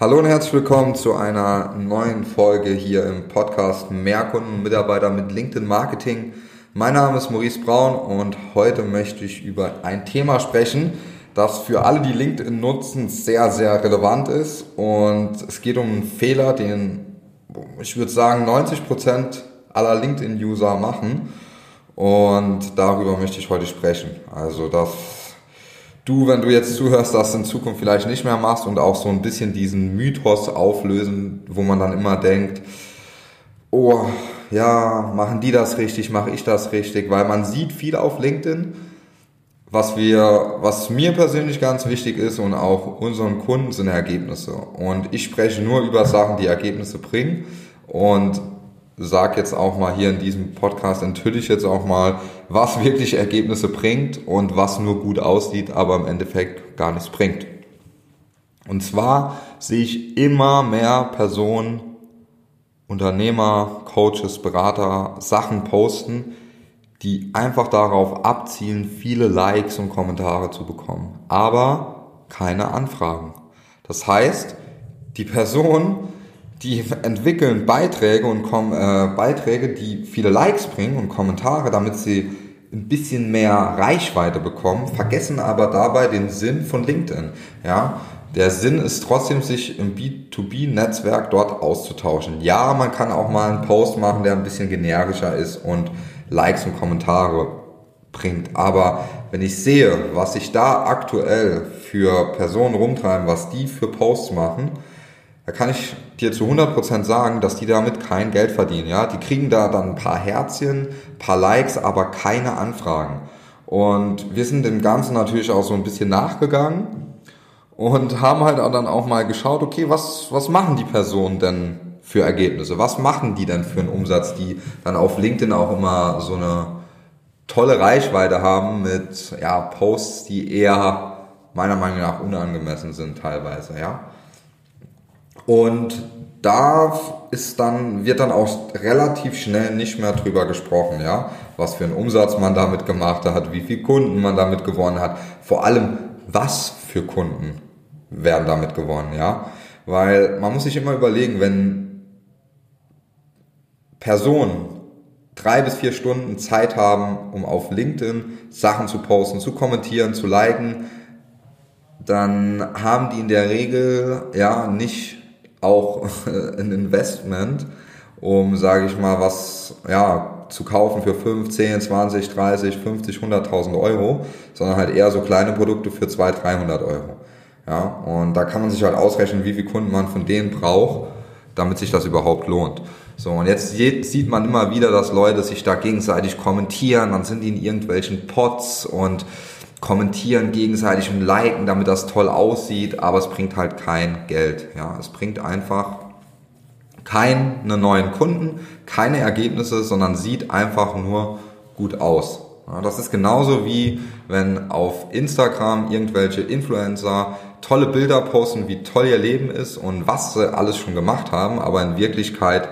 Hallo und herzlich willkommen zu einer neuen Folge hier im Podcast Mehr Kunden und Mitarbeiter mit LinkedIn Marketing. Mein Name ist Maurice Braun und heute möchte ich über ein Thema sprechen, das für alle, die LinkedIn nutzen, sehr, sehr relevant ist. Und es geht um einen Fehler, den ich würde sagen 90 Prozent aller LinkedIn-User machen. Und darüber möchte ich heute sprechen. Also, dass du, wenn du jetzt zuhörst, das in Zukunft vielleicht nicht mehr machst und auch so ein bisschen diesen Mythos auflösen, wo man dann immer denkt, oh, ja, machen die das richtig, mache ich das richtig, weil man sieht viel auf LinkedIn, was wir, was mir persönlich ganz wichtig ist und auch unseren Kunden sind Ergebnisse. Und ich spreche nur über Sachen, die Ergebnisse bringen und sag jetzt auch mal hier in diesem Podcast, enthülle ich jetzt auch mal, was wirklich Ergebnisse bringt und was nur gut aussieht, aber im Endeffekt gar nichts bringt. Und zwar sehe ich immer mehr Personen, Unternehmer, Coaches, Berater, Sachen posten, die einfach darauf abzielen, viele Likes und Kommentare zu bekommen, aber keine Anfragen. Das heißt, die Person die entwickeln Beiträge und kommen, äh, Beiträge, die viele Likes bringen und Kommentare, damit sie ein bisschen mehr Reichweite bekommen, vergessen aber dabei den Sinn von LinkedIn. Ja, der Sinn ist trotzdem, sich im B2B-Netzwerk dort auszutauschen. Ja, man kann auch mal einen Post machen, der ein bisschen generischer ist und Likes und Kommentare bringt. Aber wenn ich sehe, was sich da aktuell für Personen rumtreiben, was die für Posts machen, da kann ich dir zu 100% sagen, dass die damit kein Geld verdienen. Ja, die kriegen da dann ein paar Herzchen, paar Likes, aber keine Anfragen. Und wir sind dem Ganzen natürlich auch so ein bisschen nachgegangen und haben halt dann auch mal geschaut, okay, was, was machen die Personen denn für Ergebnisse? Was machen die denn für einen Umsatz, die dann auf LinkedIn auch immer so eine tolle Reichweite haben mit ja, Posts, die eher meiner Meinung nach unangemessen sind teilweise, ja. Und da ist dann, wird dann auch relativ schnell nicht mehr drüber gesprochen, ja, was für einen Umsatz man damit gemacht hat, wie viele Kunden man damit gewonnen hat, vor allem was für Kunden werden damit gewonnen, ja, weil man muss sich immer überlegen, wenn Personen drei bis vier Stunden Zeit haben, um auf LinkedIn Sachen zu posten, zu kommentieren, zu liken, dann haben die in der Regel ja nicht auch ein Investment, um, sage ich mal, was ja, zu kaufen für 5, 10, 20, 30, 50, 100.000 Euro, sondern halt eher so kleine Produkte für 200, 300 Euro. Ja, und da kann man sich halt ausrechnen, wie viel Kunden man von denen braucht, damit sich das überhaupt lohnt. So, und jetzt sieht man immer wieder, dass Leute sich da gegenseitig kommentieren, dann sind die in irgendwelchen Pots und kommentieren gegenseitig und liken, damit das toll aussieht, aber es bringt halt kein Geld. Ja, es bringt einfach keine neuen Kunden, keine Ergebnisse, sondern sieht einfach nur gut aus. Ja, das ist genauso wie wenn auf Instagram irgendwelche Influencer tolle Bilder posten, wie toll ihr Leben ist und was sie alles schon gemacht haben, aber in Wirklichkeit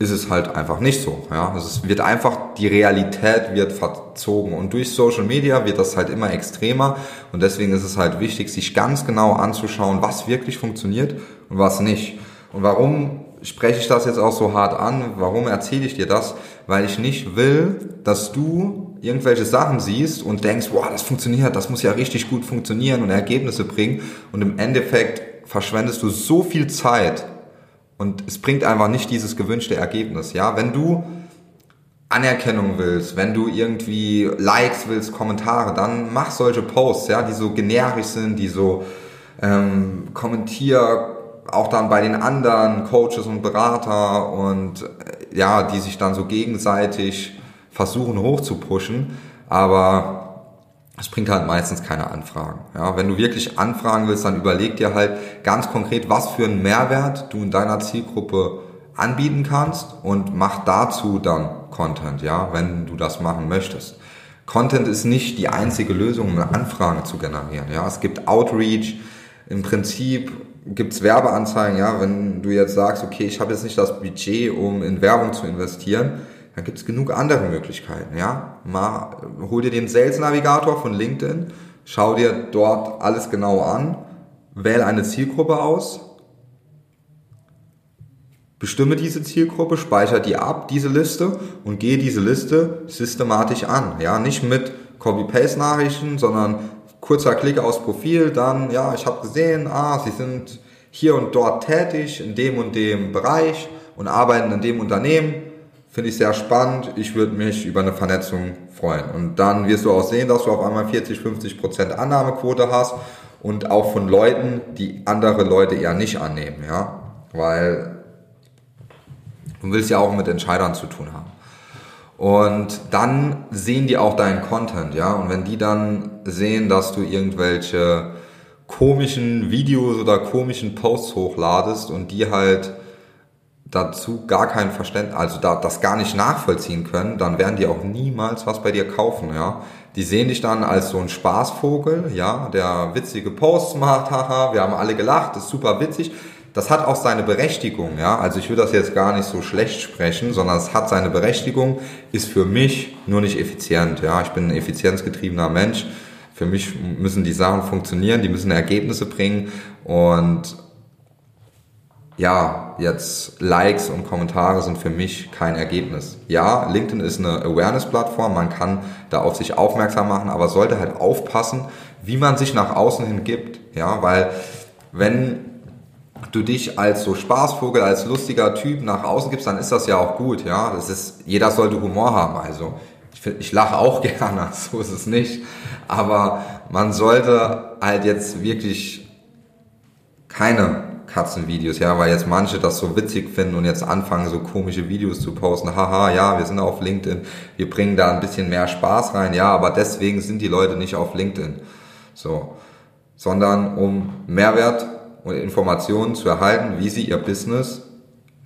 ist es halt einfach nicht so. Ja, es wird einfach die Realität wird verzogen und durch Social Media wird das halt immer extremer und deswegen ist es halt wichtig, sich ganz genau anzuschauen, was wirklich funktioniert und was nicht. Und warum spreche ich das jetzt auch so hart an? Warum erzähle ich dir das? Weil ich nicht will, dass du irgendwelche Sachen siehst und denkst, wow, das funktioniert, das muss ja richtig gut funktionieren und Ergebnisse bringen und im Endeffekt verschwendest du so viel Zeit und es bringt einfach nicht dieses gewünschte Ergebnis. Ja, wenn du Anerkennung willst, wenn du irgendwie Likes willst, Kommentare, dann mach solche Posts, ja, die so generisch sind, die so ähm, kommentier auch dann bei den anderen Coaches und Berater und äh, ja, die sich dann so gegenseitig versuchen hochzupushen, aber es bringt halt meistens keine Anfragen. Ja, wenn du wirklich Anfragen willst, dann überleg dir halt ganz konkret, was für einen Mehrwert du in deiner Zielgruppe anbieten kannst und mach dazu dann Content, ja, wenn du das machen möchtest. Content ist nicht die einzige Lösung, um Anfragen zu generieren. Ja, es gibt Outreach. Im Prinzip gibt's Werbeanzeigen. Ja, wenn du jetzt sagst, okay, ich habe jetzt nicht das Budget, um in Werbung zu investieren, dann gibt es genug andere Möglichkeiten. Ja? Mal, hol dir den Sales Navigator von LinkedIn, schau dir dort alles genau an, wähle eine Zielgruppe aus, bestimme diese Zielgruppe, speichere die ab, diese Liste und gehe diese Liste systematisch an. Ja, nicht mit Copy-Paste-Nachrichten, sondern kurzer Klick aus Profil, dann, ja, ich habe gesehen, ah, Sie sind hier und dort tätig, in dem und dem Bereich und arbeiten in dem Unternehmen. Finde ich sehr spannend. Ich würde mich über eine Vernetzung freuen. Und dann wirst du auch sehen, dass du auf einmal 40, 50 Prozent Annahmequote hast und auch von Leuten, die andere Leute eher nicht annehmen, ja, weil du willst ja auch mit Entscheidern zu tun haben. Und dann sehen die auch deinen Content, ja. Und wenn die dann sehen, dass du irgendwelche komischen Videos oder komischen Posts hochladest und die halt dazu gar kein Verständnis, also da, das gar nicht nachvollziehen können, dann werden die auch niemals was bei dir kaufen, ja. Die sehen dich dann als so ein Spaßvogel, ja, der witzige Posts macht, haha, wir haben alle gelacht, ist super witzig, das hat auch seine Berechtigung, ja. Also ich will das jetzt gar nicht so schlecht sprechen, sondern es hat seine Berechtigung, ist für mich nur nicht effizient, ja. Ich bin ein effizienzgetriebener Mensch. Für mich müssen die Sachen funktionieren, die müssen Ergebnisse bringen und ja, jetzt Likes und Kommentare sind für mich kein Ergebnis. Ja, LinkedIn ist eine Awareness-Plattform, man kann da auf sich aufmerksam machen, aber sollte halt aufpassen, wie man sich nach außen hin gibt. Ja, weil wenn du dich als so Spaßvogel, als lustiger Typ nach außen gibst, dann ist das ja auch gut, ja. Das ist, jeder sollte Humor haben, also ich, ich lache auch gerne, so ist es nicht. Aber man sollte halt jetzt wirklich keine Katzenvideos, ja, weil jetzt manche das so witzig finden und jetzt anfangen, so komische Videos zu posten. Haha, ja, wir sind auf LinkedIn, wir bringen da ein bisschen mehr Spaß rein, ja, aber deswegen sind die Leute nicht auf LinkedIn. So. Sondern um Mehrwert und Informationen zu erhalten, wie sie ihr Business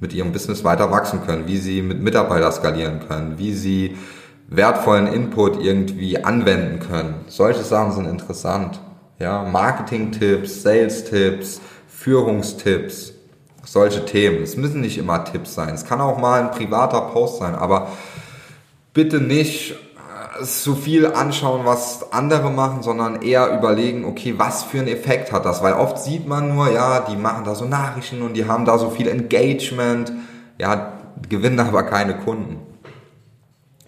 mit ihrem Business weiter wachsen können, wie sie mit Mitarbeitern skalieren können, wie sie wertvollen Input irgendwie anwenden können. Solche Sachen sind interessant. Ja, Marketing-Tipps, Sales-Tipps, Führungstipps, solche Themen. Es müssen nicht immer Tipps sein. Es kann auch mal ein privater Post sein, aber bitte nicht so viel anschauen, was andere machen, sondern eher überlegen, okay, was für einen Effekt hat das? Weil oft sieht man nur, ja, die machen da so Nachrichten und die haben da so viel Engagement, ja, gewinnen aber keine Kunden.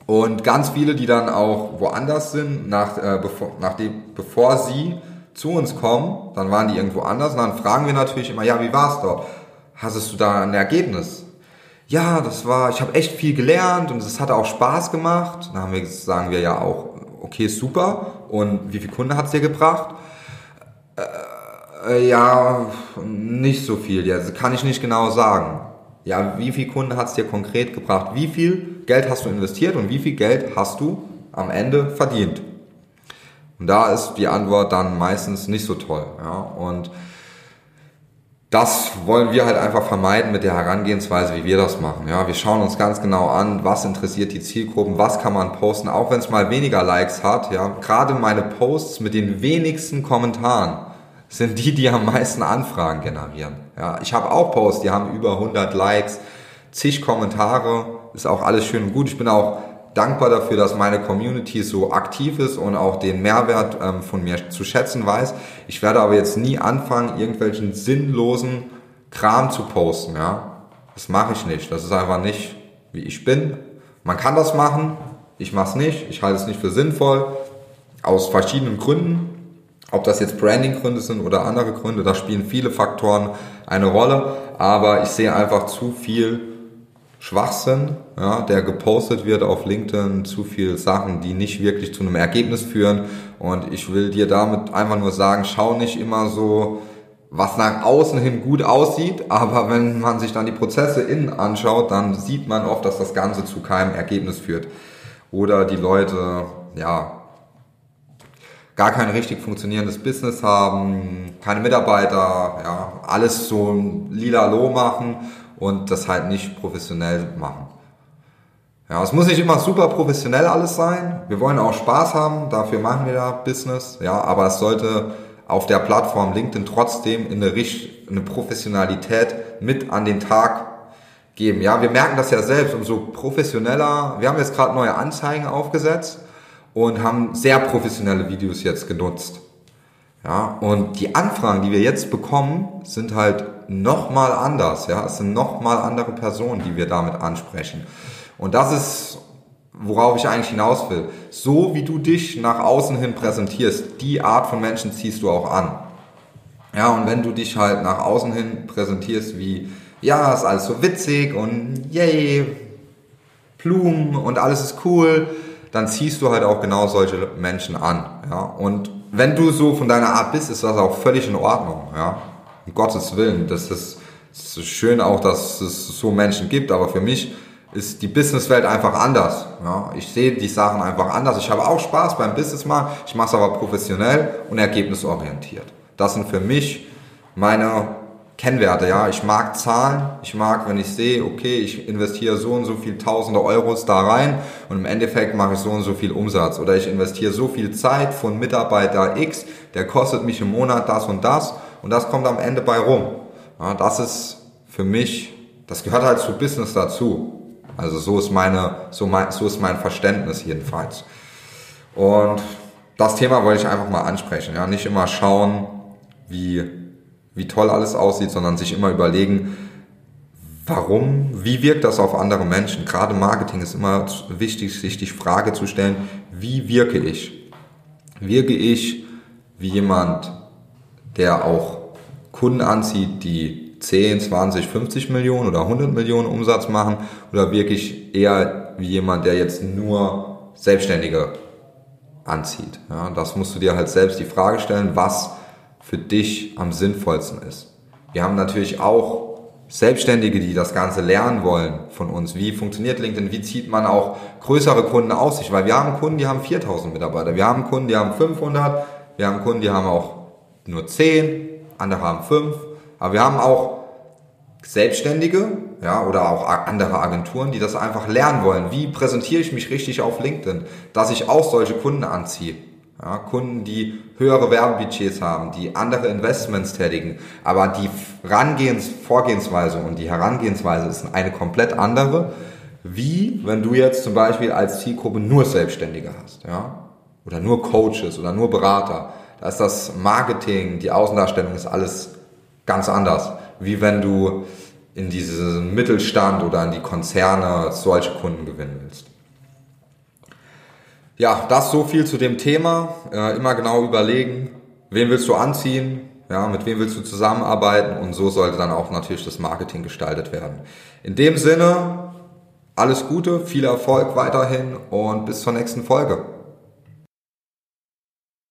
Und ganz viele, die dann auch woanders sind, nach, äh, bevor, nachdem, bevor sie zu uns kommen, dann waren die irgendwo anders und dann fragen wir natürlich immer, ja, wie war's dort? Hattest du da ein Ergebnis? ja, das war, ich habe echt viel gelernt und es hat auch Spaß gemacht. Dann haben wir, sagen wir ja auch, okay, super. Und wie viel Kunde hat's dir gebracht? Äh, äh, ja, nicht so viel jetzt, kann ich nicht genau sagen. Ja, wie viel Kunden hat's dir konkret gebracht? Wie viel Geld hast du investiert und wie viel Geld hast du am Ende verdient? Und da ist die Antwort dann meistens nicht so toll. Ja? Und das wollen wir halt einfach vermeiden mit der Herangehensweise, wie wir das machen. Ja, wir schauen uns ganz genau an, was interessiert die Zielgruppen, was kann man posten, auch wenn es mal weniger Likes hat. Ja, gerade meine Posts mit den wenigsten Kommentaren sind die, die am meisten Anfragen generieren. Ja, ich habe auch Posts, die haben über 100 Likes, zig Kommentare, ist auch alles schön und gut. Ich bin auch dankbar dafür, dass meine Community so aktiv ist und auch den Mehrwert ähm, von mir zu schätzen weiß. Ich werde aber jetzt nie anfangen, irgendwelchen sinnlosen Kram zu posten. Ja, das mache ich nicht. Das ist einfach nicht, wie ich bin. Man kann das machen. Ich mache es nicht. Ich halte es nicht für sinnvoll. Aus verschiedenen Gründen. Ob das jetzt Branding-Gründe sind oder andere Gründe, da spielen viele Faktoren eine Rolle. Aber ich sehe einfach zu viel Schwachsinn, ja, der gepostet wird auf LinkedIn, zu viel Sachen, die nicht wirklich zu einem Ergebnis führen. Und ich will dir damit einfach nur sagen, schau nicht immer so, was nach außen hin gut aussieht, aber wenn man sich dann die Prozesse innen anschaut, dann sieht man oft, dass das Ganze zu keinem Ergebnis führt. Oder die Leute, ja, gar kein richtig funktionierendes Business haben, keine Mitarbeiter, ja, alles so lila lo machen und das halt nicht professionell machen. Ja, es muss nicht immer super professionell alles sein. Wir wollen auch Spaß haben, dafür machen wir da Business. Ja, aber es sollte auf der Plattform LinkedIn trotzdem in eine, Richt eine Professionalität mit an den Tag geben. Ja, wir merken das ja selbst, umso professioneller. Wir haben jetzt gerade neue Anzeigen aufgesetzt und haben sehr professionelle Videos jetzt genutzt. Ja, und die Anfragen, die wir jetzt bekommen, sind halt nochmal anders. Ja, es sind nochmal andere Personen, die wir damit ansprechen. Und das ist, worauf ich eigentlich hinaus will. So wie du dich nach außen hin präsentierst, die Art von Menschen ziehst du auch an. Ja, und wenn du dich halt nach außen hin präsentierst wie, ja, ist alles so witzig und yay, Blumen und alles ist cool, dann ziehst du halt auch genau solche Menschen an. Ja, und wenn du so von deiner Art bist, ist das auch völlig in Ordnung. Ja, um Gottes Willen. Das ist, das ist schön auch, dass es so Menschen gibt, aber für mich ist die Businesswelt einfach anders. Ja, ich sehe die Sachen einfach anders. Ich habe auch Spaß beim Business machen, ich mache es aber professionell und ergebnisorientiert. Das sind für mich meine Kennwerte, ja. Ich mag Zahlen. Ich mag, wenn ich sehe, okay, ich investiere so und so viel Tausende Euros da rein und im Endeffekt mache ich so und so viel Umsatz. Oder ich investiere so viel Zeit von Mitarbeiter X, der kostet mich im Monat das und das und das kommt am Ende bei rum. Ja, das ist für mich, das gehört halt zu Business dazu. Also so ist meine, so mein, so ist mein Verständnis jedenfalls. Und das Thema wollte ich einfach mal ansprechen. Ja, nicht immer schauen, wie, wie toll alles aussieht, sondern sich immer überlegen, warum, wie wirkt das auf andere Menschen? Gerade Marketing ist immer wichtig, sich die Frage zu stellen, wie wirke ich? Wirke ich wie jemand, der auch Kunden anzieht, die 10, 20, 50 Millionen oder 100 Millionen Umsatz machen oder wirke ich eher wie jemand, der jetzt nur Selbstständige anzieht? Ja, das musst du dir halt selbst die Frage stellen, was für dich am sinnvollsten ist. Wir haben natürlich auch Selbstständige, die das Ganze lernen wollen von uns. Wie funktioniert LinkedIn? Wie zieht man auch größere Kunden aus sich? Weil wir haben Kunden, die haben 4000 Mitarbeiter. Wir haben Kunden, die haben 500. Wir haben Kunden, die haben auch nur 10. Andere haben 5. Aber wir haben auch Selbstständige, ja, oder auch andere Agenturen, die das einfach lernen wollen. Wie präsentiere ich mich richtig auf LinkedIn? Dass ich auch solche Kunden anziehe. Ja, Kunden, die höhere Werbebudgets haben, die andere Investments tätigen, aber die Rangehens Vorgehensweise und die Herangehensweise ist eine komplett andere, wie wenn du jetzt zum Beispiel als Zielgruppe nur Selbstständige hast, ja, oder nur Coaches oder nur Berater. Da ist das Marketing, die Außendarstellung ist alles ganz anders, wie wenn du in diesen Mittelstand oder in die Konzerne solche Kunden gewinnen willst. Ja, das so viel zu dem Thema. Äh, immer genau überlegen, wen willst du anziehen, ja, mit wem willst du zusammenarbeiten und so sollte dann auch natürlich das Marketing gestaltet werden. In dem Sinne, alles Gute, viel Erfolg weiterhin und bis zur nächsten Folge.